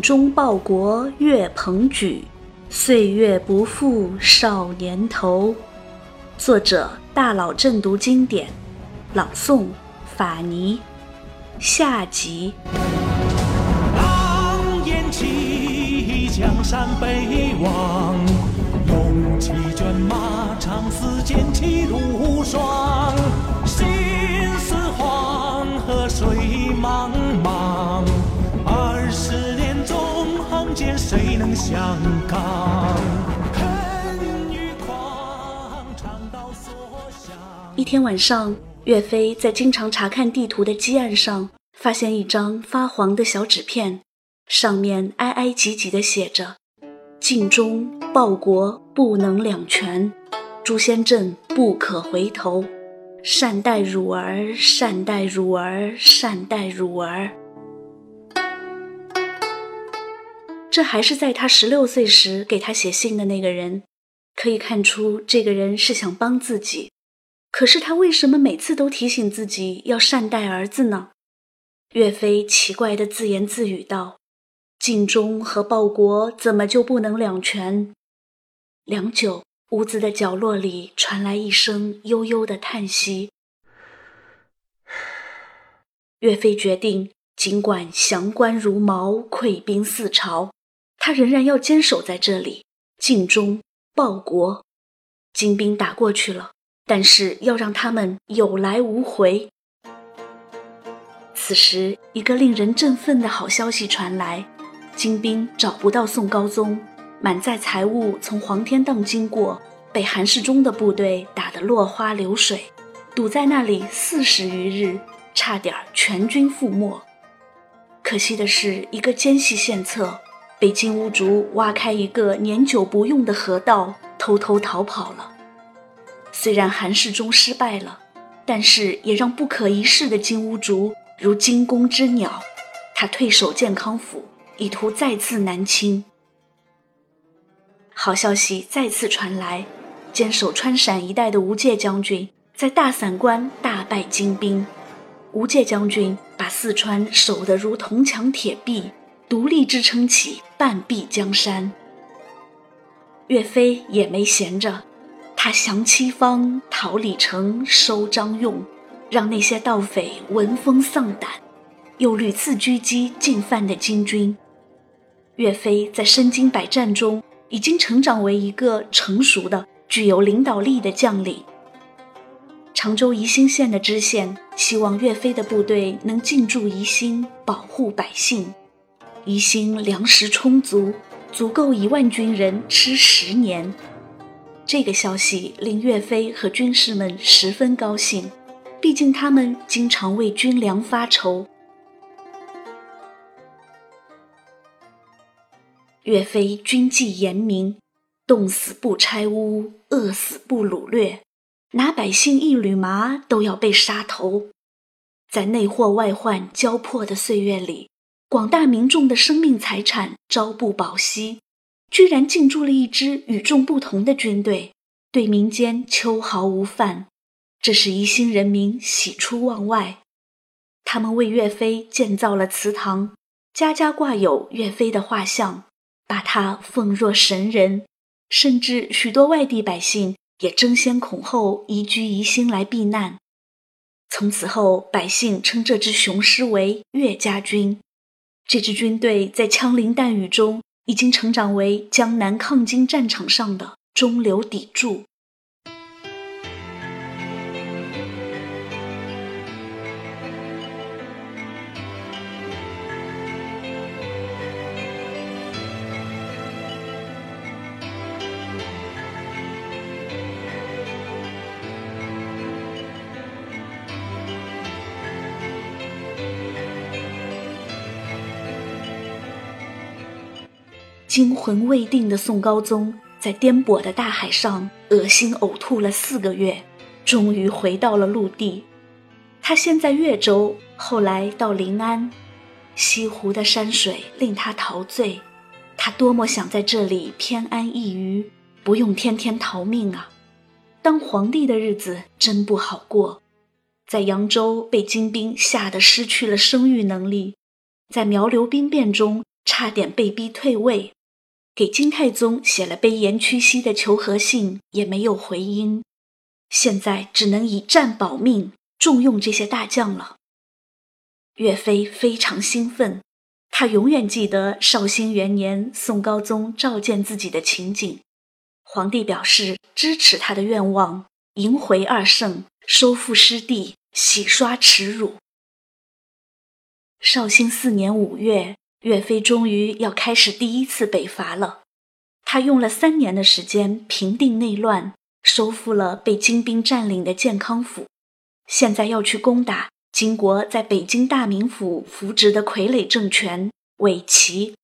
忠报国岳鹏举，岁月不负少年头。作者：大佬正读经典，朗诵：法尼。下集。狼烟起，江山北望，勇气卷马，长嘶剑气如霜。心似黄河水茫茫，间，谁能相抗？恨与狂，长刀所向。一天晚上，岳飞在经常查看地图的基案上，发现一张发黄的小纸片，上面挨挨挤挤地写着：“尽忠报国不能两全，诛仙阵不可回头。善待汝儿，善待汝儿，善待汝儿。”这还是在他十六岁时给他写信的那个人，可以看出这个人是想帮自己。可是他为什么每次都提醒自己要善待儿子呢？岳飞奇怪地自言自语道：“尽忠和报国怎么就不能两全？”良久，屋子的角落里传来一声悠悠的叹息。岳飞决定，尽管降官如毛，溃兵四朝，他仍然要坚守在这里，尽忠报国。金兵打过去了。但是要让他们有来无回。此时，一个令人振奋的好消息传来：金兵找不到宋高宗，满载财物从黄天荡经过，被韩世忠的部队打得落花流水，堵在那里四十余日，差点全军覆没。可惜的是，一个奸细献策，被金兀术挖开一个年久不用的河道，偷偷逃跑了。虽然韩世忠失败了，但是也让不可一世的金兀术如惊弓之鸟。他退守建康府，以图再次南侵。好消息再次传来，坚守川陕一带的吴玠将军在大散关大败金兵。吴玠将军把四川守得如铜墙铁壁，独立支撑起半壁江山。岳飞也没闲着。他降七方，讨李成，收张用，让那些盗匪闻风丧胆，又屡次狙击进犯的金军。岳飞在身经百战中，已经成长为一个成熟的、具有领导力的将领。常州宜兴县的知县希望岳飞的部队能进驻宜兴，保护百姓。宜兴粮食充足，足够一万军人吃十年。这个消息令岳飞和军士们十分高兴，毕竟他们经常为军粮发愁。岳飞军纪严明，冻死不拆屋，饿死不掳掠，拿百姓一缕麻都要被杀头。在内祸外患交迫的岁月里，广大民众的生命财产朝不保夕。居然进驻了一支与众不同的军队，对民间秋毫无犯，这使宜兴人民喜出望外。他们为岳飞建造了祠堂，家家挂有岳飞的画像，把他奉若神人。甚至许多外地百姓也争先恐后移居宜兴来避难。从此后，百姓称这支雄狮为岳家军。这支军队在枪林弹雨中。已经成长为江南抗金战场上的中流砥柱。惊魂未定的宋高宗在颠簸的大海上恶心呕吐了四个月，终于回到了陆地。他先在越州，后来到临安，西湖的山水令他陶醉。他多么想在这里偏安一隅，不用天天逃命啊！当皇帝的日子真不好过，在扬州被金兵吓得失去了生育能力，在苗刘兵变中。差点被逼退位，给金太宗写了卑言屈膝的求和信，也没有回音。现在只能以战保命，重用这些大将了。岳飞非常兴奋，他永远记得绍兴元年宋高宗召见自己的情景。皇帝表示支持他的愿望，迎回二圣，收复失地，洗刷耻辱。绍兴四年五月，岳飞终于要开始第一次北伐了。他用了三年的时间平定内乱，收复了被金兵占领的建康府，现在要去攻打金国在北京大名府扶植的傀儡政权伪齐。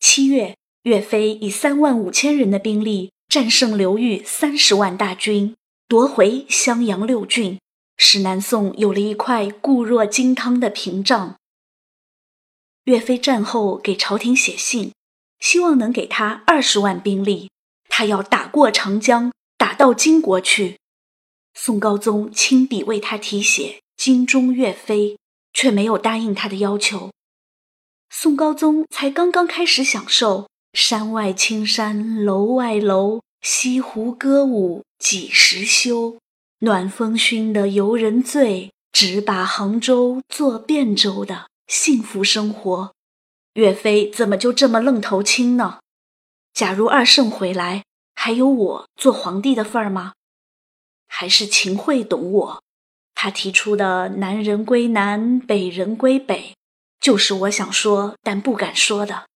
七月。岳飞以三万五千人的兵力战胜刘裕三十万大军，夺回襄阳六郡，使南宋有了一块固若金汤的屏障。岳飞战后给朝廷写信，希望能给他二十万兵力，他要打过长江，打到金国去。宋高宗亲笔为他题写“精忠岳飞”，却没有答应他的要求。宋高宗才刚刚开始享受。山外青山楼外楼，西湖歌舞几时休？暖风熏得游人醉，只把杭州作汴州的幸福生活。岳飞怎么就这么愣头青呢？假如二圣回来，还有我做皇帝的份儿吗？还是秦桧懂我？他提出的“南人归南，北人归北”，就是我想说但不敢说的。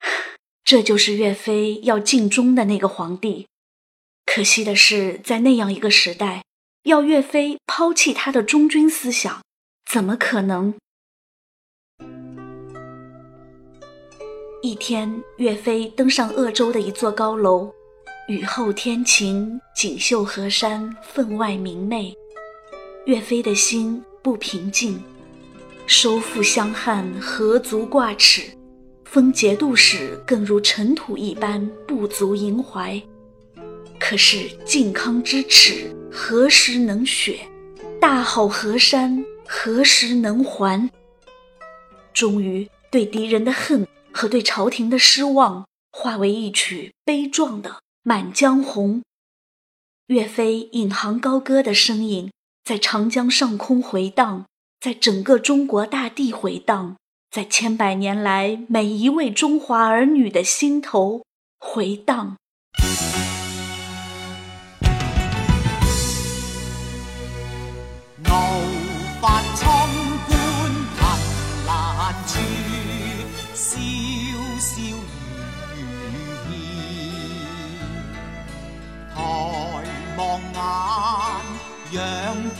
这就是岳飞要尽忠的那个皇帝，可惜的是，在那样一个时代，要岳飞抛弃他的忠君思想，怎么可能？一天，岳飞登上鄂州的一座高楼，雨后天晴，锦绣河山分外明媚。岳飞的心不平静，收复湘汉，何足挂齿。封节度使更如尘土一般，不足萦怀。可是靖康之耻，何时能雪？大好河山，何时能还？终于，对敌人的恨和对朝廷的失望，化为一曲悲壮的《满江红》。岳飞引吭高歌的声音，在长江上空回荡，在整个中国大地回荡。在千百年来，每一位中华儿女的心头回荡。望眼，仰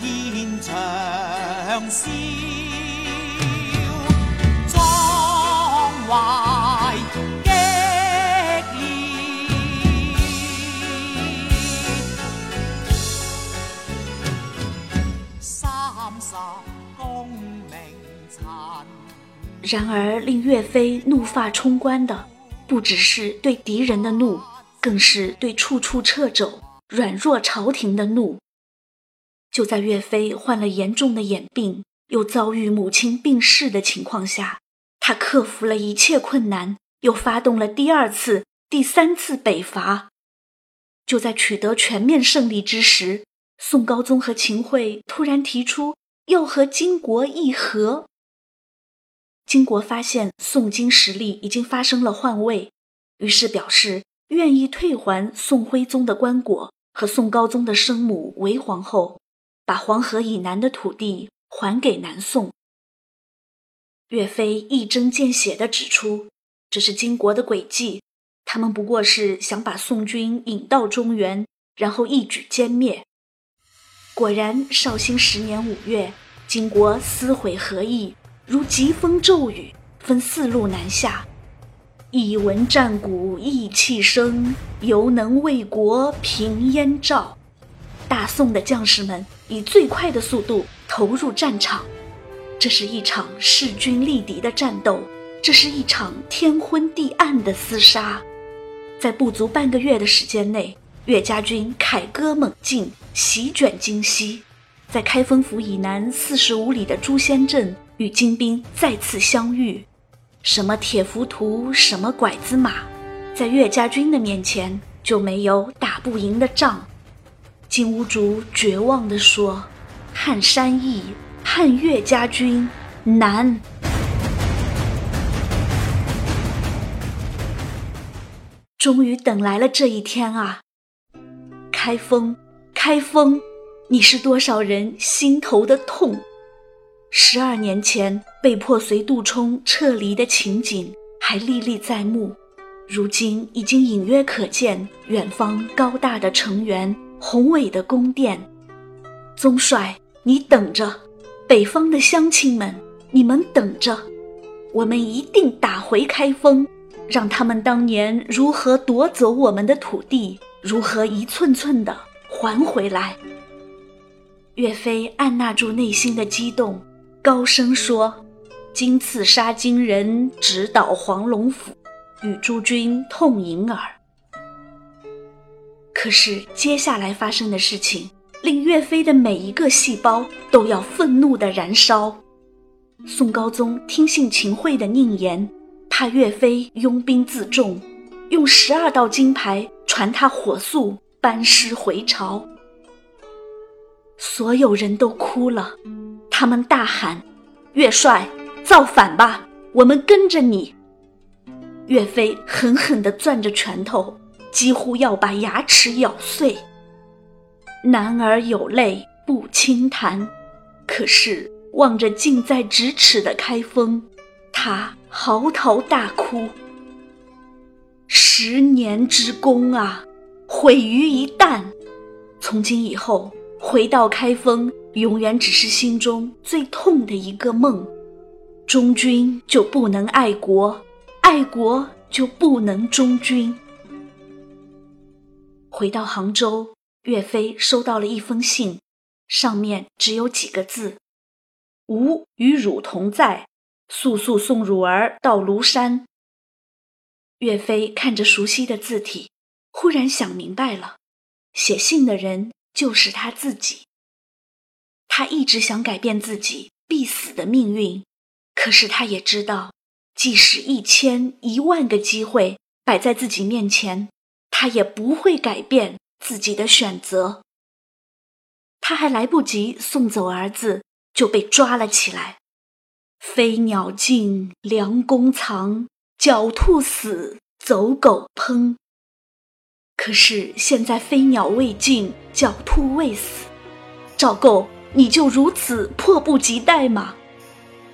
天长啸。壮怀激烈，三十功名尘然而，令岳飞怒发冲冠的，不只是对敌人的怒，更是对处处掣肘、软弱朝廷的怒。就在岳飞患了严重的眼病，又遭遇母亲病逝的情况下，他克服了一切困难，又发动了第二次、第三次北伐。就在取得全面胜利之时，宋高宗和秦桧突然提出要和金国议和。金国发现宋金实力已经发生了换位，于是表示愿意退还宋徽宗的棺椁和宋高宗的生母为皇后，把黄河以南的土地还给南宋。岳飞一针见血地指出，这是金国的诡计，他们不过是想把宋军引到中原，然后一举歼灭。果然，绍兴十年五月，金国撕毁和议。如疾风骤雨，分四路南下。一闻战鼓意气生，犹能为国平燕赵。大宋的将士们以最快的速度投入战场。这是一场势均力敌的战斗，这是一场天昏地暗的厮杀。在不足半个月的时间内，岳家军凯歌猛进，席卷京西，在开封府以南四十五里的朱仙镇。与金兵再次相遇。什么铁浮屠，什么拐子马，在岳家军的面前就没有打不赢的仗。金兀术绝望地说：“汉山易，汉岳家军难。”终于等来了这一天啊！开封，开封，你是多少人心头的痛？十二年前被迫随杜充撤离的情景还历历在目，如今已经隐约可见远方高大的城垣、宏伟的宫殿。宗帅，你等着！北方的乡亲们，你们等着！我们一定打回开封，让他们当年如何夺走我们的土地，如何一寸寸的还回来。岳飞按捺住内心的激动。高声说：“今次杀金人，直捣黄龙府，与诸君痛饮耳。”可是接下来发生的事情，令岳飞的每一个细胞都要愤怒的燃烧。宋高宗听信秦桧的佞言，怕岳飞拥兵自重，用十二道金牌传他火速班师回朝。所有人都哭了。他们大喊：“岳帅，造反吧！我们跟着你！”岳飞狠狠地攥着拳头，几乎要把牙齿咬碎。男儿有泪不轻弹，可是望着近在咫尺的开封，他嚎啕大哭。十年之功啊，毁于一旦！从今以后，回到开封。永远只是心中最痛的一个梦，忠君就不能爱国，爱国就不能忠君。回到杭州，岳飞收到了一封信，上面只有几个字：“吾与汝同在，速速送汝儿到庐山。”岳飞看着熟悉的字体，忽然想明白了，写信的人就是他自己。他一直想改变自己必死的命运，可是他也知道，即使一千一万个机会摆在自己面前，他也不会改变自己的选择。他还来不及送走儿子，就被抓了起来。飞鸟尽，良弓藏；狡兔死，走狗烹。可是现在飞鸟未尽，狡兔未死，赵构。你就如此迫不及待吗？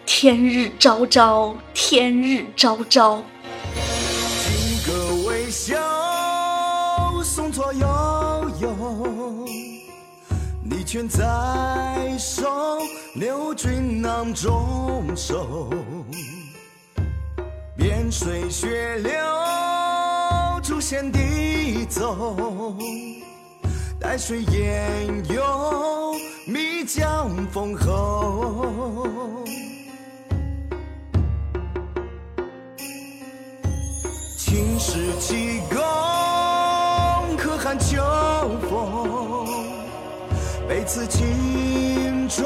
天日昭昭，天日昭昭。金戈微笑，送错悠悠。你权在手，留军囊中收。边水血流，诛仙地走。待水淹涌。密江封侯，青史奇功，可汗秋风。被刺青中，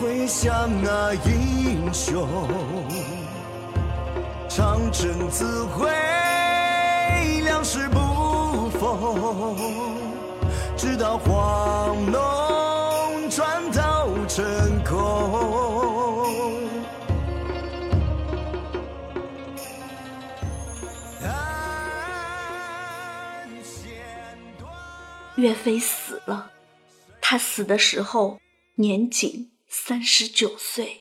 回想那英雄。长征自毁，粮食不丰，直到黄龙。转到成空。岳飞死了，他死的时候年仅三十九岁。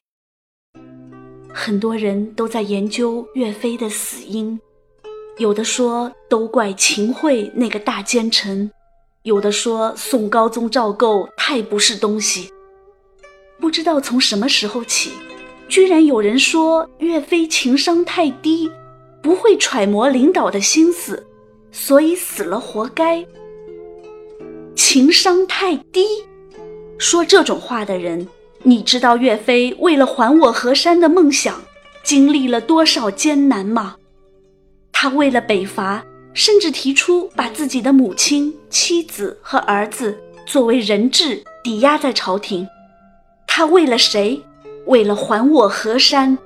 很多人都在研究岳飞的死因，有的说都怪秦桧那个大奸臣。有的说宋高宗赵构太不是东西，不知道从什么时候起，居然有人说岳飞情商太低，不会揣摩领导的心思，所以死了活该。情商太低，说这种话的人，你知道岳飞为了还我河山的梦想，经历了多少艰难吗？他为了北伐。甚至提出把自己的母亲、妻子和儿子作为人质抵押在朝廷。他为了谁？为了还我河山。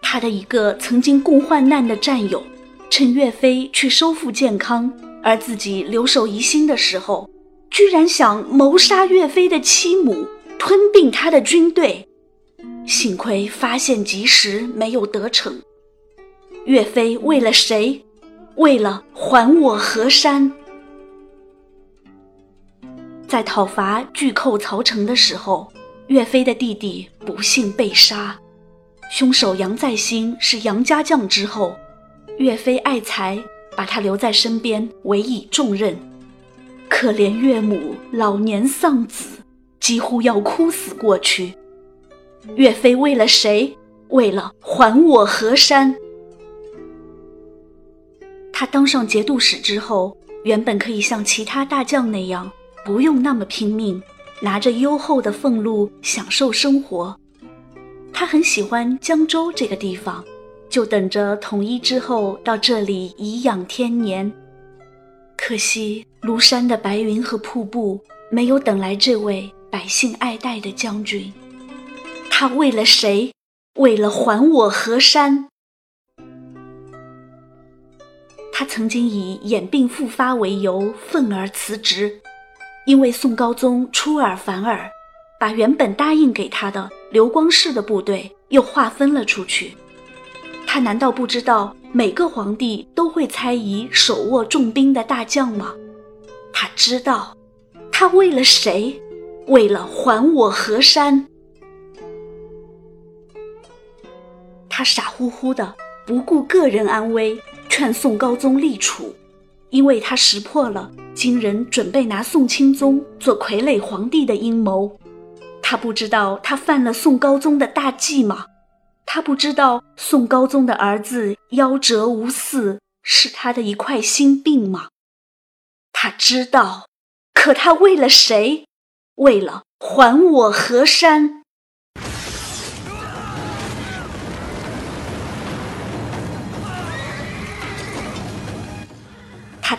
他的一个曾经共患难的战友，趁岳飞去收复健康，而自己留守宜兴的时候，居然想谋杀岳飞的妻母，吞并他的军队。幸亏发现及时，没有得逞。岳飞为了谁？为了还我河山。在讨伐巨寇曹成的时候，岳飞的弟弟不幸被杀。凶手杨再兴是杨家将之后，岳飞爱才，把他留在身边，委以重任。可怜岳母老年丧子，几乎要哭死过去。岳飞为了谁？为了还我河山。他当上节度使之后，原本可以像其他大将那样，不用那么拼命，拿着优厚的俸禄享受生活。他很喜欢江州这个地方，就等着统一之后到这里颐养天年。可惜庐山的白云和瀑布没有等来这位百姓爱戴的将军。他为了谁？为了还我河山。他曾经以眼病复发为由愤而辞职，因为宋高宗出尔反尔，把原本答应给他的刘光世的部队又划分了出去。他难道不知道每个皇帝都会猜疑手握重兵的大将吗？他知道，他为了谁？为了还我河山。他傻乎乎的，不顾个人安危，劝宋高宗立储，因为他识破了金人准备拿宋钦宗做傀儡皇帝的阴谋。他不知道他犯了宋高宗的大忌吗？他不知道宋高宗的儿子夭折无嗣是他的一块心病吗？他知道，可他为了谁？为了还我河山。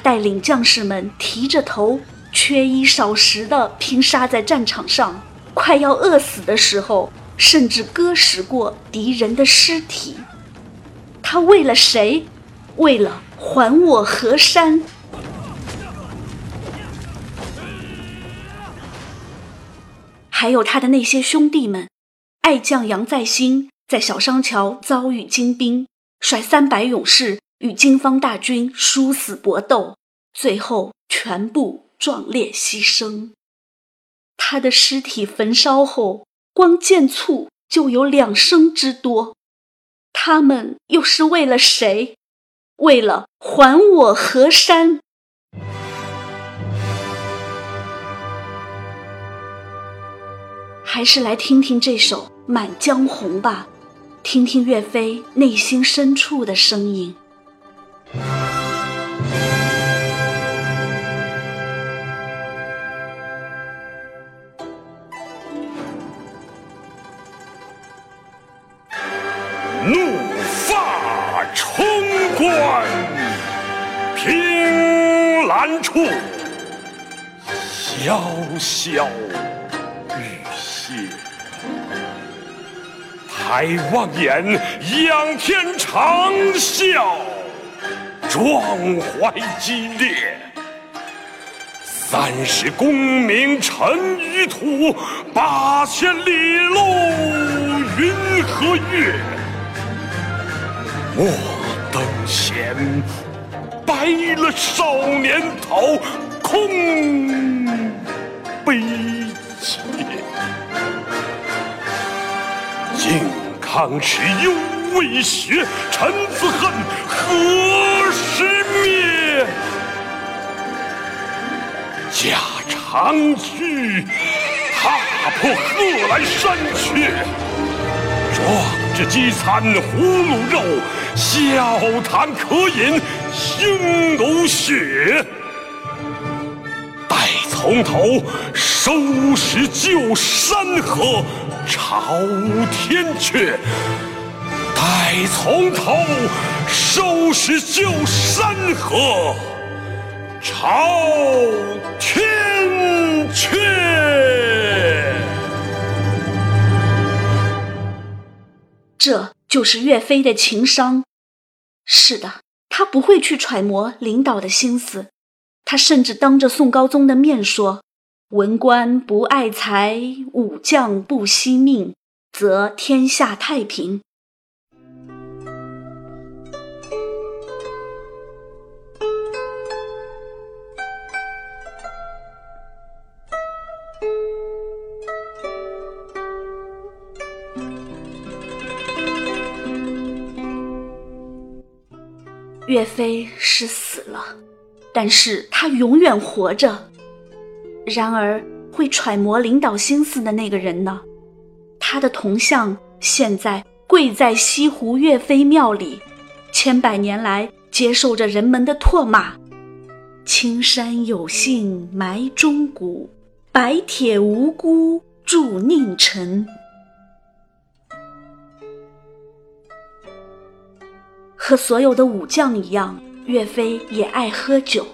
带领将士们提着头，缺衣少食的拼杀在战场上，快要饿死的时候，甚至割食过敌人的尸体。他为了谁？为了还我河山。还有他的那些兄弟们，爱将杨再兴在小商桥遭遇金兵，率三百勇士。与金方大军殊死搏斗，最后全部壮烈牺牲。他的尸体焚烧后，光见醋就有两升之多。他们又是为了谁？为了还我河山。还是来听听这首《满江红》吧，听听岳飞内心深处的声音。潇潇雨歇。抬望眼，仰天长啸，壮怀激烈。三十功名尘与土，八千里路云和月。莫等闲，白了少年头，空康耻，犹未雪，臣子恨，何时灭？驾长驱，踏破贺兰山缺，壮。志饥餐胡虏肉，笑谈渴饮匈奴血。待从头收拾旧山河，朝天阙。待从头收拾旧山河，朝天阙。这就是岳飞的情商。是的，他不会去揣摩领导的心思，他甚至当着宋高宗的面说：“文官不爱财，武将不惜命，则天下太平。”岳飞是死了，但是他永远活着。然而，会揣摩领导心思的那个人呢？他的铜像现在跪在西湖岳飞庙里，千百年来接受着人们的唾骂：“青山有幸埋忠骨，白铁无辜铸佞臣。”和所有的武将一样，岳飞也爱喝酒。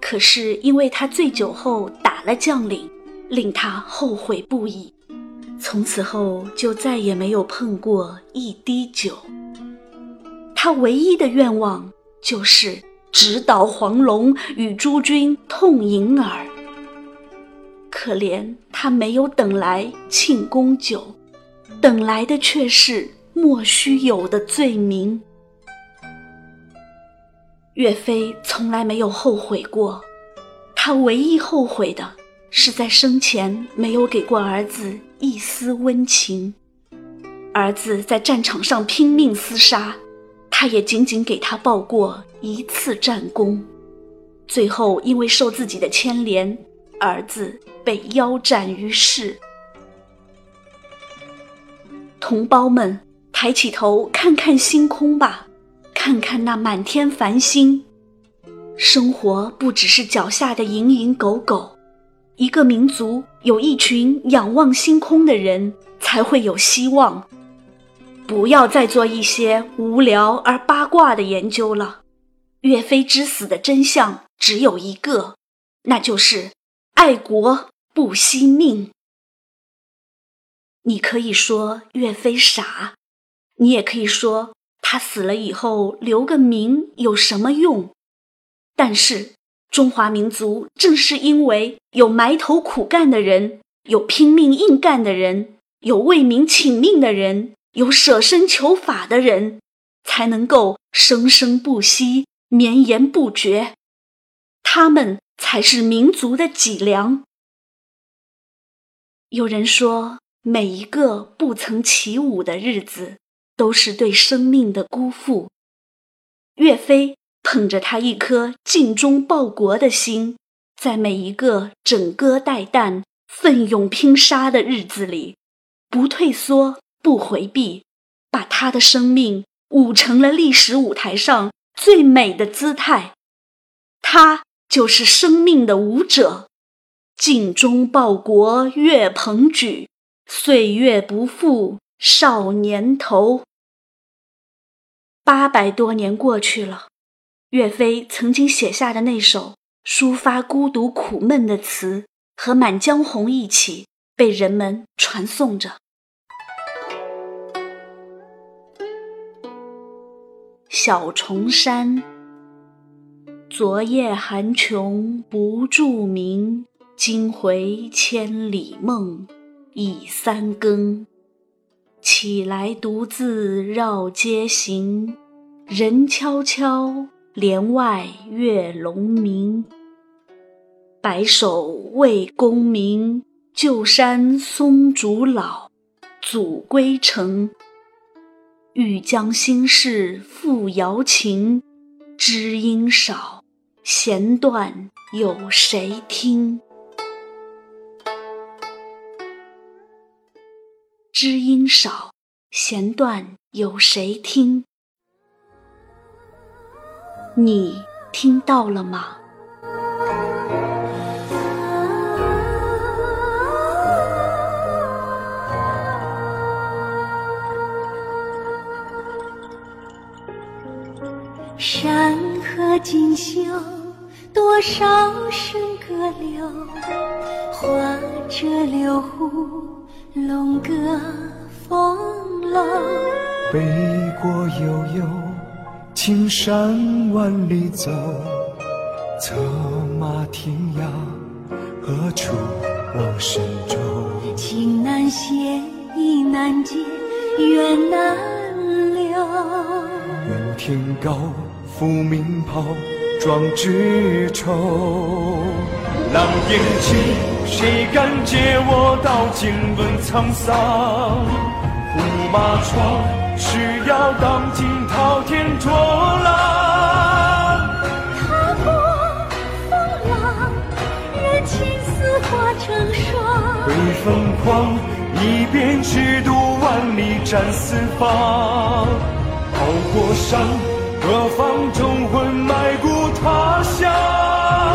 可是因为他醉酒后打了将领，令他后悔不已。从此后就再也没有碰过一滴酒。他唯一的愿望就是直捣黄龙，与诸君痛饮耳。可怜他没有等来庆功酒，等来的却是莫须有的罪名。岳飞从来没有后悔过，他唯一后悔的是在生前没有给过儿子一丝温情。儿子在战场上拼命厮杀，他也仅仅给他报过一次战功。最后因为受自己的牵连，儿子被腰斩于市。同胞们，抬起头看看星空吧。看看那满天繁星，生活不只是脚下的蝇营狗苟。一个民族有一群仰望星空的人，才会有希望。不要再做一些无聊而八卦的研究了。岳飞之死的真相只有一个，那就是爱国不惜命。你可以说岳飞傻，你也可以说。他死了以后留个名有什么用？但是中华民族正是因为有埋头苦干的人，有拼命硬干的人，有为民请命的人，有舍身求法的人，才能够生生不息、绵延不绝。他们才是民族的脊梁。有人说，每一个不曾起舞的日子。都是对生命的辜负。岳飞捧着他一颗尽忠报国的心，在每一个枕戈待旦、奋勇拼杀的日子里，不退缩，不回避，把他的生命舞成了历史舞台上最美的姿态。他就是生命的舞者，尽忠报国岳鹏举，岁月不负少年头。八百多年过去了，岳飞曾经写下的那首抒发孤独苦闷的词，和《满江红》一起被人们传颂着。小重山，昨夜寒琼不住鸣，今回千里梦，已三更。起来独自绕街行，人悄悄，帘外月胧明。白首为功名，旧山松竹老，阻归程。欲将心事付瑶琴，知音少，弦断有谁听？知音少，弦断有谁听？你听到了吗？山河锦绣，多少笙歌流，画着流湖。龙歌风楼，北国悠悠，青山万里走，策马天涯，何处望神州？情难写，意难解，缘难留。愿天高，复鸣炮，壮志酬。狼烟起，谁敢借我刀剑论沧桑？胡马闯，誓要当今滔天浊浪。踏破风浪，任青丝化成霜。挥凤凰，一鞭直渡万里战四方。熬过山，何妨忠魂埋骨他乡。